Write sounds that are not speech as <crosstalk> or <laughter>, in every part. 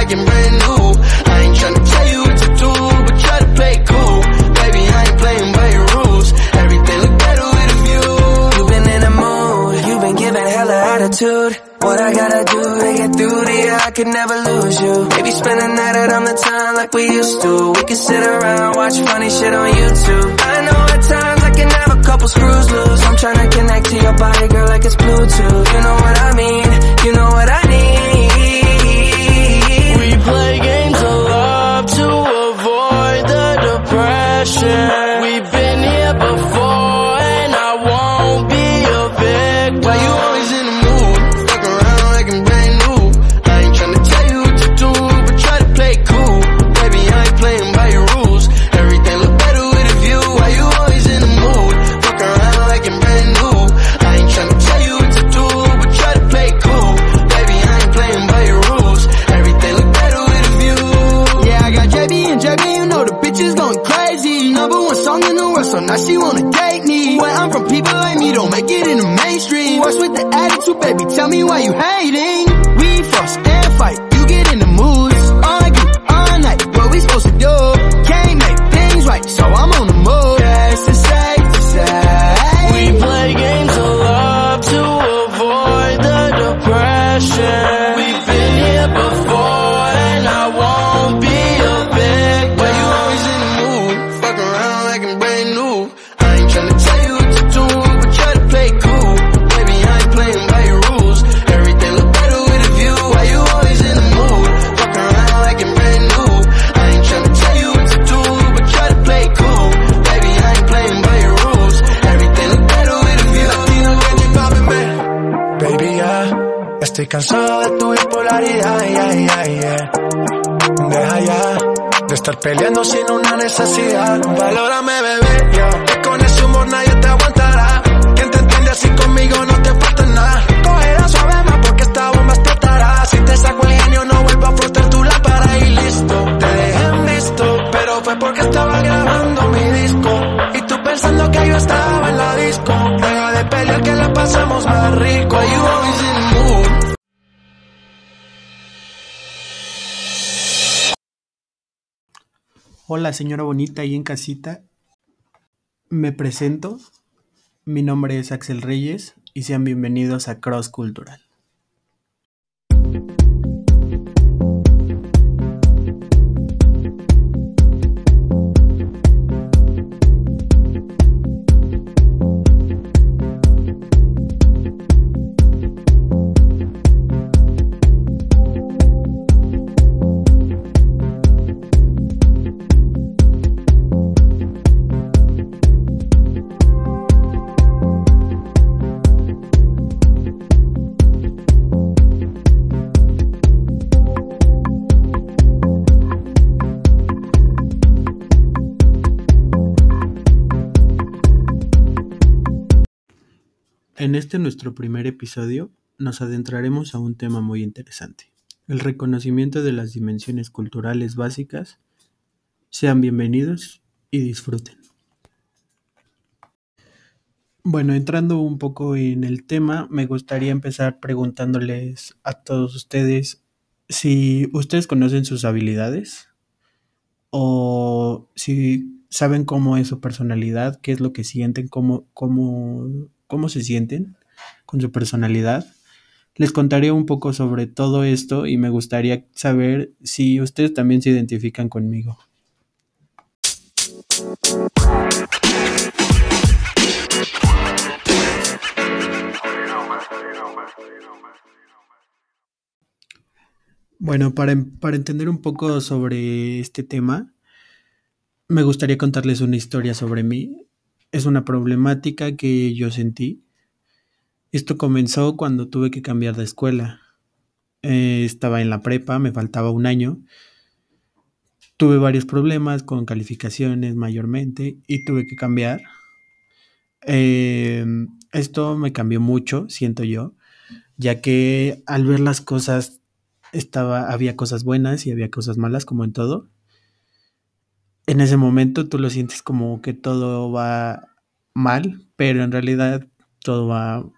like I'm brand new. I ain't tryna tell you what to do, but try to play cool. Baby, I ain't playing by your rules. Everything look better with a view. You've been in the mood, you've been giving hella attitude. What I gotta do to get through to you, I could never lose you. Maybe spend the night out on the time like we used to. We could sit around, watch funny shit on YouTube. I know at times I can have a couple screws loose. I'm tryna connect to your body, girl, like it's Bluetooth. You know what I mean? Hola señora bonita ahí en casita. Me presento. Mi nombre es Axel Reyes y sean bienvenidos a Cross Cultural. Este nuestro primer episodio nos adentraremos a un tema muy interesante, el reconocimiento de las dimensiones culturales básicas. Sean bienvenidos y disfruten. Bueno, entrando un poco en el tema, me gustaría empezar preguntándoles a todos ustedes si ustedes conocen sus habilidades o si saben cómo es su personalidad, qué es lo que sienten, cómo, cómo, cómo se sienten con su personalidad. Les contaré un poco sobre todo esto y me gustaría saber si ustedes también se identifican conmigo. Bueno, para, para entender un poco sobre este tema, me gustaría contarles una historia sobre mí. Es una problemática que yo sentí. Esto comenzó cuando tuve que cambiar de escuela. Eh, estaba en la prepa, me faltaba un año. Tuve varios problemas con calificaciones mayormente y tuve que cambiar. Eh, esto me cambió mucho, siento yo, ya que al ver las cosas estaba, había cosas buenas y había cosas malas, como en todo. En ese momento tú lo sientes como que todo va mal, pero en realidad todo va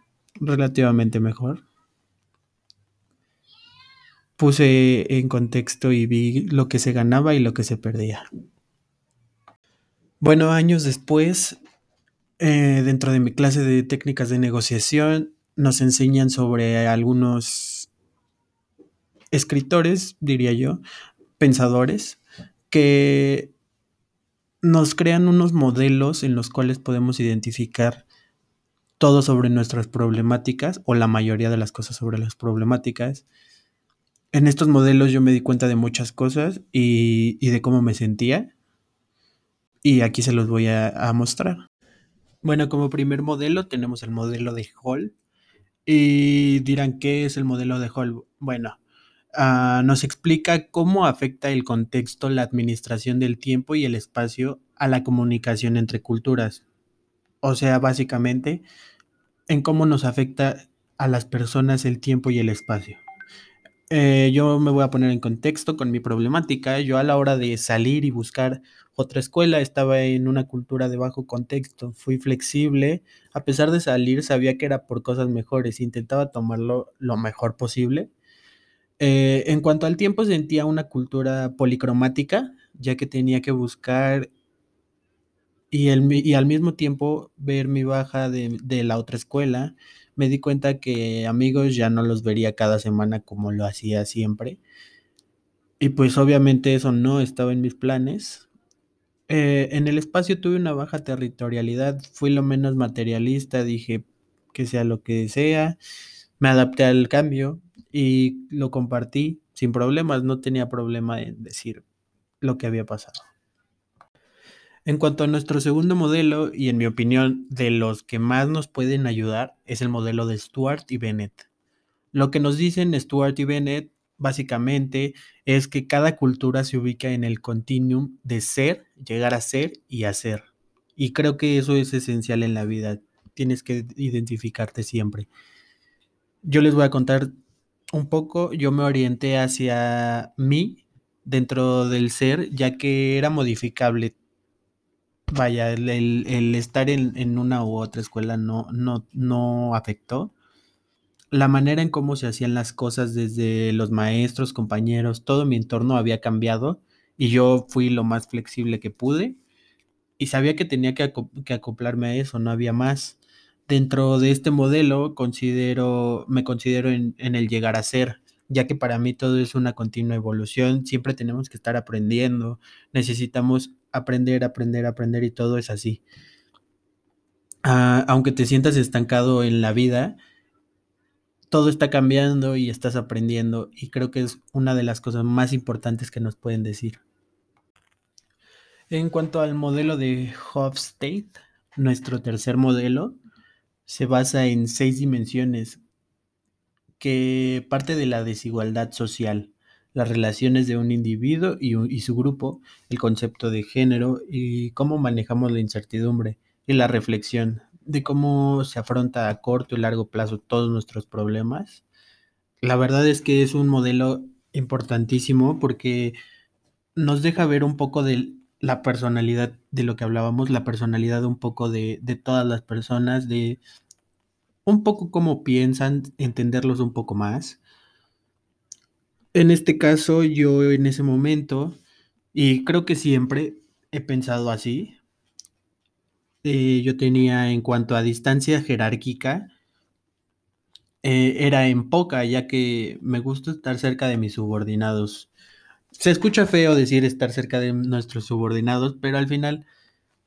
relativamente mejor. Puse en contexto y vi lo que se ganaba y lo que se perdía. Bueno, años después, eh, dentro de mi clase de técnicas de negociación, nos enseñan sobre algunos escritores, diría yo, pensadores, que nos crean unos modelos en los cuales podemos identificar todo sobre nuestras problemáticas o la mayoría de las cosas sobre las problemáticas. En estos modelos yo me di cuenta de muchas cosas y, de cómo me sentía. Y aquí se los voy a, mostrar. Bueno, como primer modelo tenemos el modelo de Hall. Y dirán, ¿qué es el modelo de Hall? Bueno, uh, nos explica cómo afecta el contexto, la administración del tiempo y el espacio a la comunicación entre culturas. O sea, básicamente, en cómo nos afecta a las personas el tiempo y el espacio. Eh, yo me voy a poner en contexto con mi problemática. Yo a la hora de salir y buscar otra escuela estaba en una cultura de bajo contexto. Fui flexible. A pesar de salir, sabía que era por cosas mejores. Intentaba tomarlo lo mejor posible. Eh, en cuanto al tiempo, sentía una cultura policromática, ya que tenía que buscar y, el, y al mismo tiempo ver mi baja de, de, la otra escuela, me di cuenta que amigos ya no los vería cada semana como lo hacía siempre. Y pues obviamente eso no estaba en mis planes. Eh, en el espacio tuve una baja territorialidad, fui lo menos materialista, dije que sea lo que sea, me adapté al cambio y lo compartí sin problemas, no tenía problema en decir lo que había pasado. En cuanto a nuestro segundo modelo, y en mi opinión de los que más nos pueden ayudar, es el modelo de Stuart y Bennett. Lo que nos dicen Stuart y Bennett básicamente es que cada cultura se ubica en el continuum de ser, llegar a ser y hacer. Y creo que eso es esencial en la vida. Tienes que identificarte siempre. Yo les voy a contar un poco. Yo me orienté hacia mí dentro del ser, ya que era modificable vaya, el, estar en, una u otra escuela no, no, no afectó. La manera en cómo se hacían las cosas desde los maestros, compañeros, todo mi entorno había cambiado y yo fui lo más flexible que pude y sabía que tenía que, acoplarme a eso, no había más. Dentro de este modelo considero, me considero en el llegar a ser, ya que para mí todo es una continua evolución, siempre tenemos que estar aprendiendo, necesitamos aprender, aprender, aprender y todo es así. Uh, aunque te sientas estancado en la vida, todo está cambiando y estás aprendiendo y creo que es una de las cosas más importantes que nos pueden decir. En cuanto al modelo de Hofstede, nuestro tercer modelo se basa en seis dimensiones que parte de la desigualdad social, las relaciones de un individuo y, su grupo, el concepto de género y cómo manejamos la incertidumbre y la reflexión de cómo se afronta a corto y largo plazo todos nuestros problemas. La verdad es que es un modelo importantísimo porque nos deja ver un poco de la personalidad de lo que hablábamos, la personalidad un poco de todas las personas, de un poco cómo piensan, entenderlos un poco más. En este caso, yo en ese momento, y creo que siempre he pensado así, eh, yo tenía en cuanto a distancia jerárquica, eh, era en poca, ya que me gusta estar cerca de mis subordinados. Se escucha feo decir estar cerca de nuestros subordinados, pero al final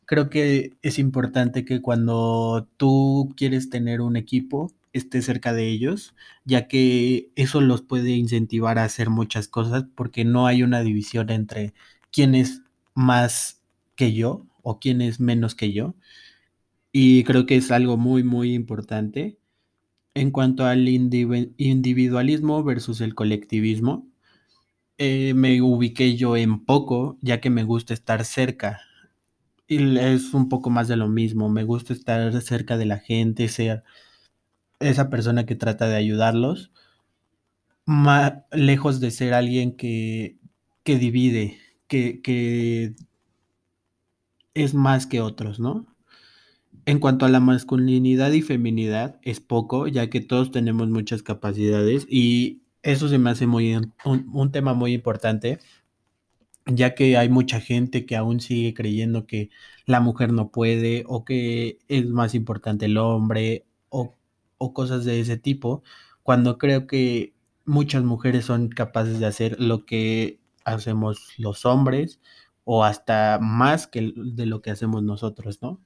creo que es importante que cuando tú quieres tener un equipo, estés cerca de ellos, ya que eso los puede incentivar a hacer muchas cosas, porque no hay una división entre quién es más que yo o quién es menos que yo. Y creo que es algo muy, muy importante. En cuanto al individualismo versus el colectivismo, eh, me ubiqué yo en poco, ya que me gusta estar cerca. Y es un poco más de lo mismo, me gusta estar cerca de la gente, ser esa persona que trata de ayudarlos, más lejos de ser alguien que, que divide, que, que es más que otros, ¿no? En cuanto a la masculinidad y feminidad, es poco, ya que todos tenemos muchas capacidades y eso se me hace muy un, un tema muy importante, ya que hay mucha gente que aún sigue creyendo que la mujer no puede o que es más importante el hombre o, o cosas de ese tipo, cuando creo que muchas mujeres son capaces de hacer lo que hacemos los hombres o hasta más que de lo que hacemos nosotros, ¿no?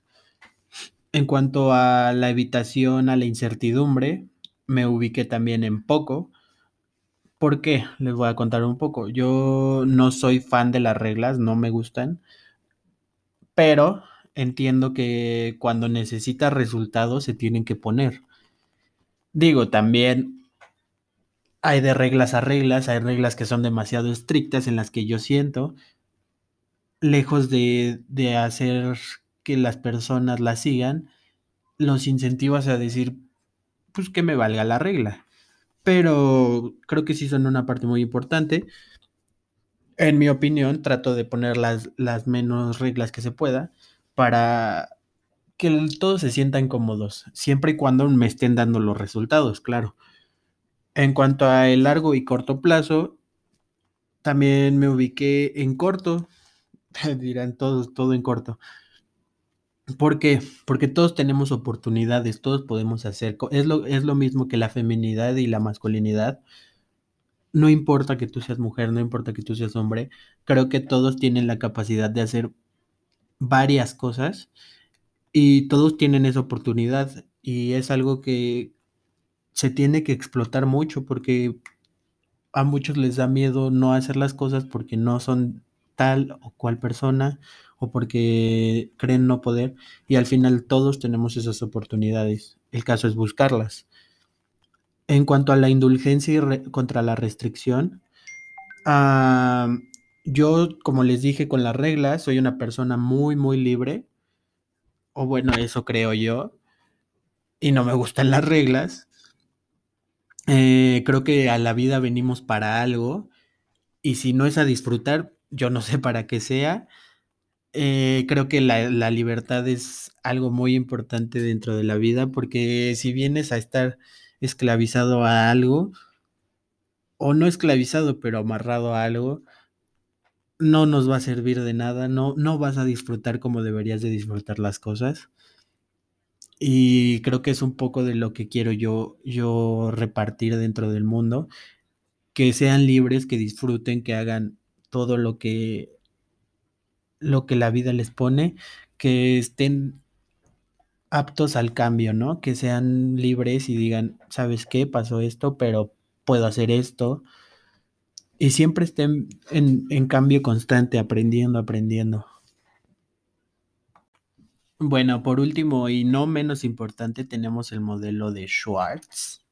En cuanto a la evitación a la incertidumbre, me ubiqué también en poco. ¿Por qué? Les voy a contar un poco. Yo no soy fan de las reglas, no me gustan, pero entiendo que cuando necesitas resultados se tienen que poner. Digo, también hay de reglas a reglas, hay reglas que son demasiado estrictas en las que yo siento, lejos de, de hacer que las personas las sigan, los incentivas a decir, pues que me valga la regla. Pero creo que sí son una parte muy importante. En mi opinión, trato de poner las, las menos reglas que se pueda para que todos se sientan cómodos, siempre y cuando me estén dando los resultados, claro. En cuanto a el largo y corto plazo, también me ubiqué en corto, <laughs> dirán todos, todo en corto. ¿Por qué? Porque todos tenemos oportunidades, todos podemos hacer, es lo, es lo mismo que la feminidad y la masculinidad. No importa que tú seas mujer, no importa que tú seas hombre, creo que todos tienen la capacidad de hacer varias cosas y todos tienen esa oportunidad y es algo que se tiene que explotar mucho porque a muchos les da miedo no hacer las cosas porque no son tal o cual persona o porque creen no poder y al final todos tenemos esas oportunidades. El caso es buscarlas. En cuanto a la indulgencia y contra la restricción, ah, yo, como les dije con las reglas, soy una persona muy, muy libre, o bueno, eso creo yo, y no me gustan las reglas. Eh, creo que a la vida venimos para algo y si no es a disfrutar, yo no sé para qué sea. Eh, creo que la, la libertad es algo muy importante dentro de la vida porque si vienes a estar esclavizado a algo, o no esclavizado, pero amarrado a algo, no nos va a servir de nada, no, no vas a disfrutar como deberías de disfrutar las cosas. Y creo que es un poco de lo que quiero yo, yo repartir dentro del mundo, que sean libres, que disfruten, que hagan todo lo que, lo que la vida les pone, que estén aptos al cambio, ¿no? Que sean libres y digan, ¿sabes qué? Pasó esto, pero puedo hacer esto. Y siempre estén en, en cambio constante, aprendiendo, aprendiendo. Bueno, por último y no menos importante, tenemos el modelo de Schwartz.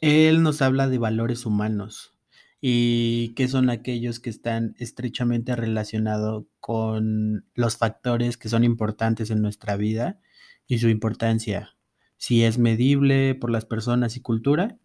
Él nos habla de valores humanos y qué son aquellos que están estrechamente relacionados con los factores que son importantes en nuestra vida y su importancia, si es medible por las personas y cultura.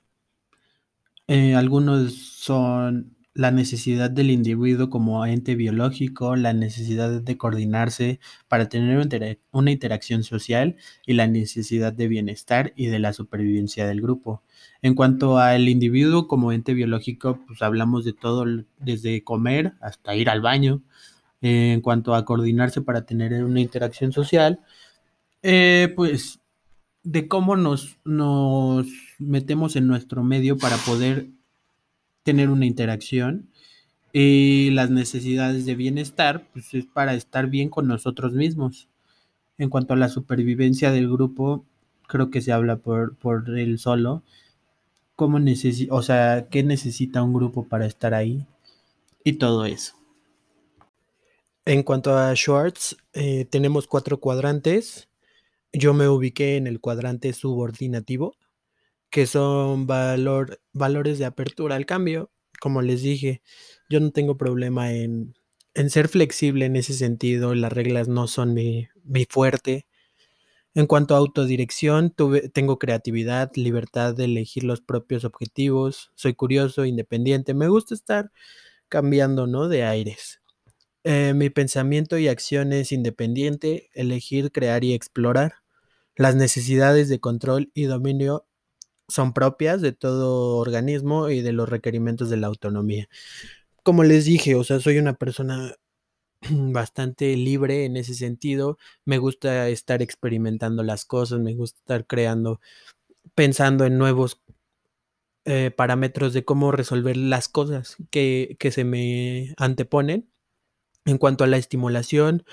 Eh, algunos son la necesidad del individuo como ente biológico, la necesidad de coordinarse para tener una intera- una interacción social y la necesidad de bienestar y de la supervivencia del grupo. En cuanto al individuo como ente biológico, pues hablamos de todo, desde comer hasta ir al baño. Eh, en cuanto a coordinarse para tener una interacción social, eh, pues de cómo nos metemos en nuestro medio para poder tener una interacción y las necesidades de bienestar, pues es para estar bien con nosotros mismos. En cuanto a la supervivencia del grupo, creo que se habla por, por él solo, cómo o sea, qué necesita un grupo para estar ahí y todo eso. En cuanto a Schwartz, eh, tenemos cuatro cuadrantes. Yo me ubiqué en el cuadrante subordinativo, que son valor, valores de apertura al cambio. Como les dije, yo no tengo problema en, en ser flexible en ese sentido. Las reglas no son mi, mi fuerte. En cuanto a autodirección, tuve, tengo creatividad, libertad de elegir los propios objetivos. Soy curioso, independiente. Me gusta estar cambiando, ¿no? De aires. Eh, mi pensamiento y acción es independiente, elegir, crear y explorar. Las necesidades de control y dominio son propias de todo organismo y de los requerimientos de la autonomía. Como les dije, o sea, soy una persona <clears throat> bastante libre en ese sentido. Me gusta estar experimentando las cosas, me gusta estar creando, pensando en nuevos eh, parámetros de cómo resolver las cosas que, que se me anteponen. En cuanto a la estimulación,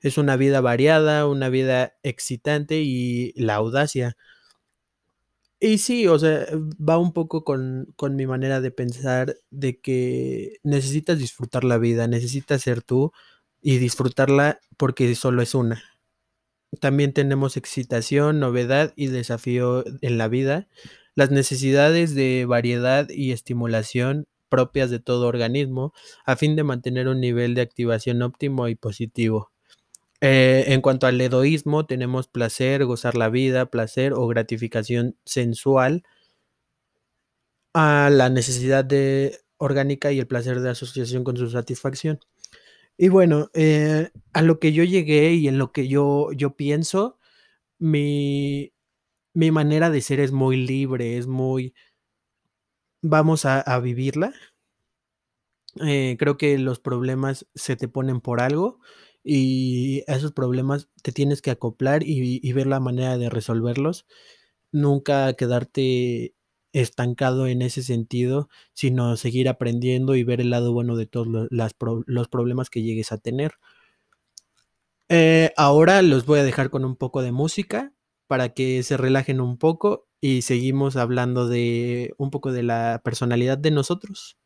es una vida variada, una vida excitante y la audacia. Y sí, o sea, va un poco con, con mi manera de pensar de que necesitas disfrutar la vida, necesitas ser tú y disfrutarla porque solo es una. También tenemos excitación, novedad y desafío en la vida. Las necesidades de variedad y estimulación propias de todo organismo a fin de mantener un nivel de activación óptimo y positivo. Eh, en cuanto al egoísmo, tenemos placer, gozar la vida, placer o gratificación sensual, a la necesidad de orgánica y el placer de asociación con su satisfacción. Y bueno, eh, a lo que yo llegué y en lo que yo, yo pienso, mi, mi manera de ser es muy libre, es muy... Vamos a, a vivirla. Eh, creo que los problemas se te ponen por algo y esos problemas te tienes que acoplar y, ver la manera de resolverlos. Nunca quedarte estancado en ese sentido, sino seguir aprendiendo y ver el lado bueno de todos los, los problemas que llegues a tener. Eh, ahora los voy a dejar con un poco de música para que se relajen un poco y seguimos hablando de un poco de la personalidad de nosotros.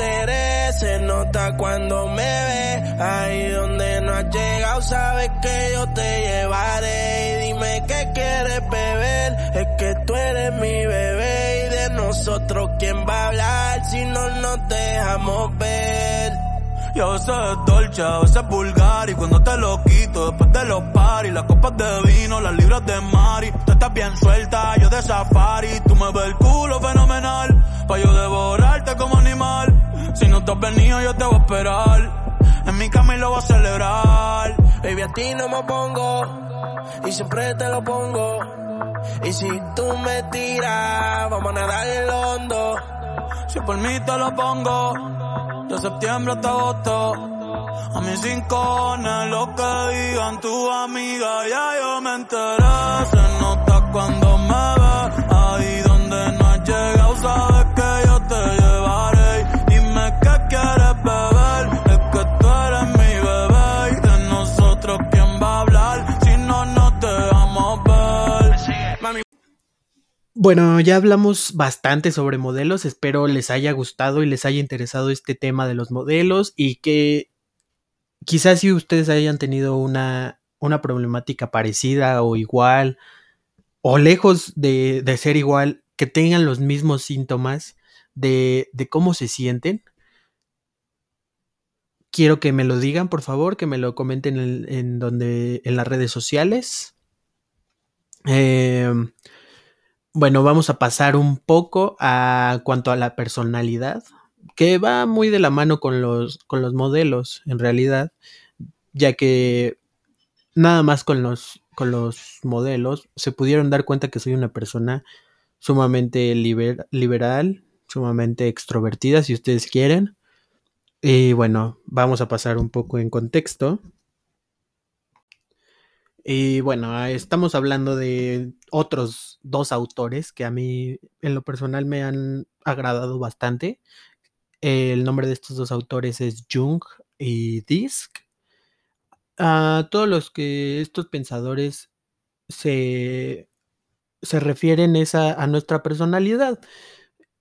Yo se nota cuando me ve. Ahí donde no has llegado, sabes que yo te llevaré. Y dime qué quieres beber, es que tú eres mi bebé. Y de nosotros, ¿quién va a hablar si no nos dejamos ver? Y a veces es dolce, a veces es vulgar Y cuando te lo quito de los paris Las copas de vino, las libras de Mari. Tú estás bien suelta, yo de safari. Tú me ves el culo fenomenal Pa' yo devorarte como animal. Si no te has venido yo te voy a esperar. En mi cama lo voy a celebrar. Baby, a ti no me pongo y siempre te lo pongo. Y si tú me tiras, vamos a nadar el hondo. Si por mí te lo pongo De septiembre hasta agosto A mis rincones Lo que digan tu amiga Ya yo me enteré. Se nota cuando me ve. Ahí donde no has llegado Sabes que yo te llevaré. Dime qué quieres beber. Es que tú eres mi bebé. Y de nosotros quién va a hablar Si no nos dejamos ver. Bueno, ya hablamos bastante sobre modelos, espero les haya gustado y les haya interesado este tema de los modelos y que quizás si ustedes hayan tenido una, una problemática parecida o igual o lejos de, de ser igual, que tengan los mismos síntomas de, de cómo se sienten. Quiero que me lo digan, por favor, que me lo comenten en, en donde, en las redes sociales. Eh, bueno, vamos a pasar un poco a cuanto a la personalidad, que va muy de la mano con los, con los modelos, en realidad, ya que nada más con los, con los modelos se pudieron dar cuenta que soy una persona sumamente liber- liberal, sumamente extrovertida, si ustedes quieren. Y bueno, vamos a pasar un poco en contexto. Y bueno, estamos hablando de otros dos autores que a mí en lo personal me han agradado bastante. El nombre de estos dos autores es Jung y Disk. A todos los que estos pensadores se, se refieren es a, nuestra personalidad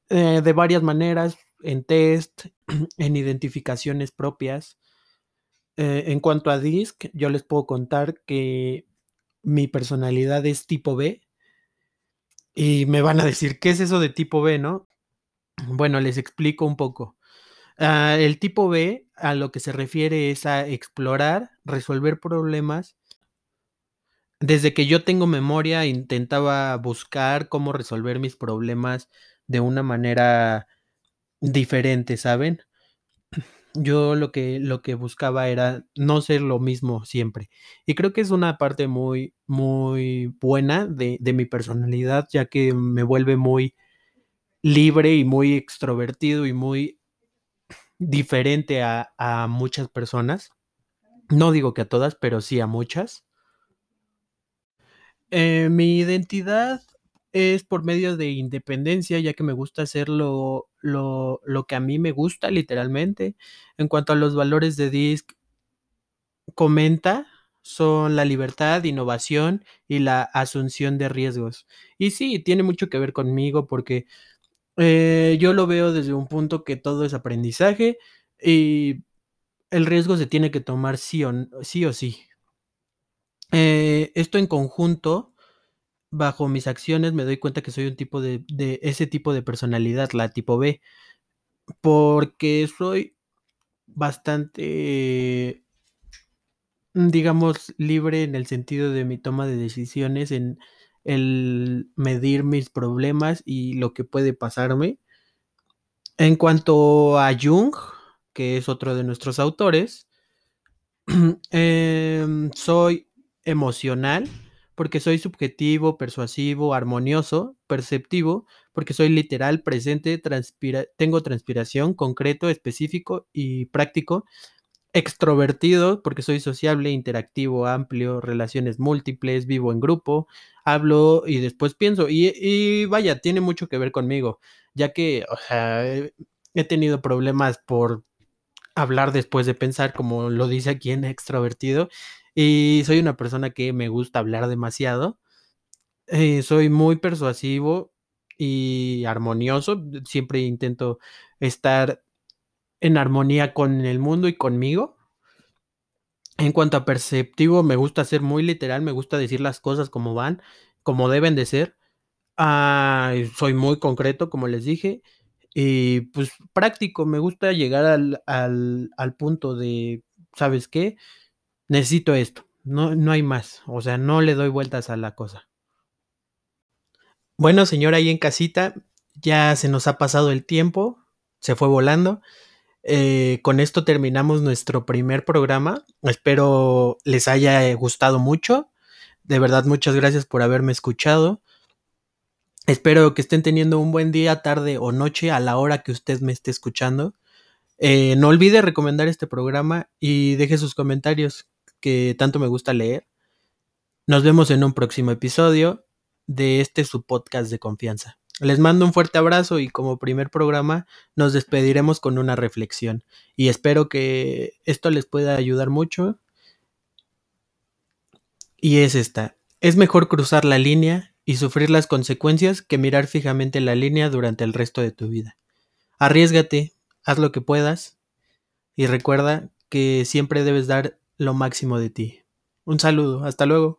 eh, de varias maneras, en test, <clears throat> en identificaciones propias. Eh, en cuanto a Disc, yo les puedo contar que mi personalidad es tipo B. Y me van a decir, ¿qué es eso de tipo B, no? Bueno, les explico un poco. Ah, el tipo B a lo que se refiere es a explorar, resolver problemas. Desde que yo tengo memoria intentaba buscar cómo resolver mis problemas de una manera diferente, ¿saben? Yo lo que, lo que buscaba era no ser lo mismo siempre. Y creo que es una parte muy, muy buena de, de mi personalidad, ya que me vuelve muy libre y muy extrovertido y muy diferente a, a muchas personas. No digo que a todas, pero sí a muchas. Eh, mi identidad es por medio de independencia, ya que me gusta hacer lo, lo, lo que a mí me gusta, literalmente. En cuanto a los valores de DISC, comenta son la libertad, innovación y la asunción de riesgos. Y sí, tiene mucho que ver conmigo porque eh, yo lo veo desde un punto que todo es aprendizaje y el riesgo se tiene que tomar sí o, sí. Eh, esto en conjunto, bajo mis acciones, me doy cuenta que soy un tipo de, de ese tipo de personalidad, la tipo B, porque soy bastante, digamos, libre en el sentido de mi toma de decisiones, en el medir mis problemas y lo que puede pasarme. En cuanto a Jung, que es otro de nuestros autores, <clears throat> em, soy emocional porque soy subjetivo, persuasivo, armonioso, perceptivo, porque soy literal, presente, transpira tengo transpiración, concreto, específico y práctico, extrovertido, porque soy sociable, interactivo, amplio, relaciones múltiples, vivo en grupo, hablo y después pienso. Y, y vaya, tiene mucho que ver conmigo, ya que, o sea, he tenido problemas por hablar después de pensar, como lo dice aquí en extrovertido, y soy una persona que me gusta hablar demasiado. Eh, soy muy persuasivo y armonioso. Siempre intento estar en armonía con el mundo y conmigo. En cuanto a perceptivo, me gusta ser muy literal, me gusta decir las cosas como van, como deben de ser. Soy muy concreto, como les dije. Y pues práctico, me gusta llegar al, al, al punto de, ¿sabes qué? necesito esto, no, no hay más, o sea, no le doy vueltas a la cosa. Bueno, señora, ahí en casita, ya se nos ha pasado el tiempo, se fue volando. Eh, con esto terminamos nuestro primer programa. Espero les haya gustado mucho. De verdad, muchas gracias por haberme escuchado. Espero que estén teniendo un buen día, tarde o noche a la hora que usted me esté escuchando. Eh, no olvide recomendar este programa y deje sus comentarios que tanto me gusta leer. Nos vemos en un próximo episodio de este su podcast de confianza. Les mando un fuerte abrazo y como primer programa nos despediremos con una reflexión y espero que esto les pueda ayudar mucho. Y es esta, es mejor cruzar la línea y sufrir las consecuencias que mirar fijamente la línea durante el resto de tu vida. Arriesgate, haz lo que puedas y recuerda que siempre debes dar lo máximo de ti. Un saludo, hasta luego.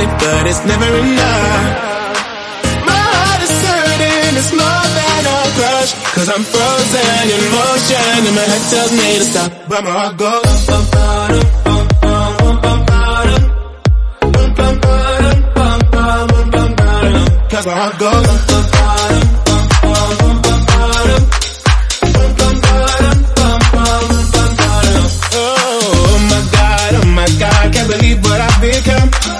to it, but it's never enough. My heart is hurting, it's more than a crush. Cause I'm frozen in motion and my head tells me to stop. But my heart goes bum, bum, bum, bum, Cause my heart goes bum, bum, bum, believe what I've become.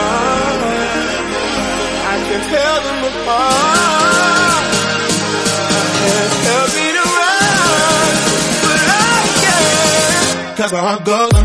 tell them apart. I can't help it around, but I can. Cause my heart goes.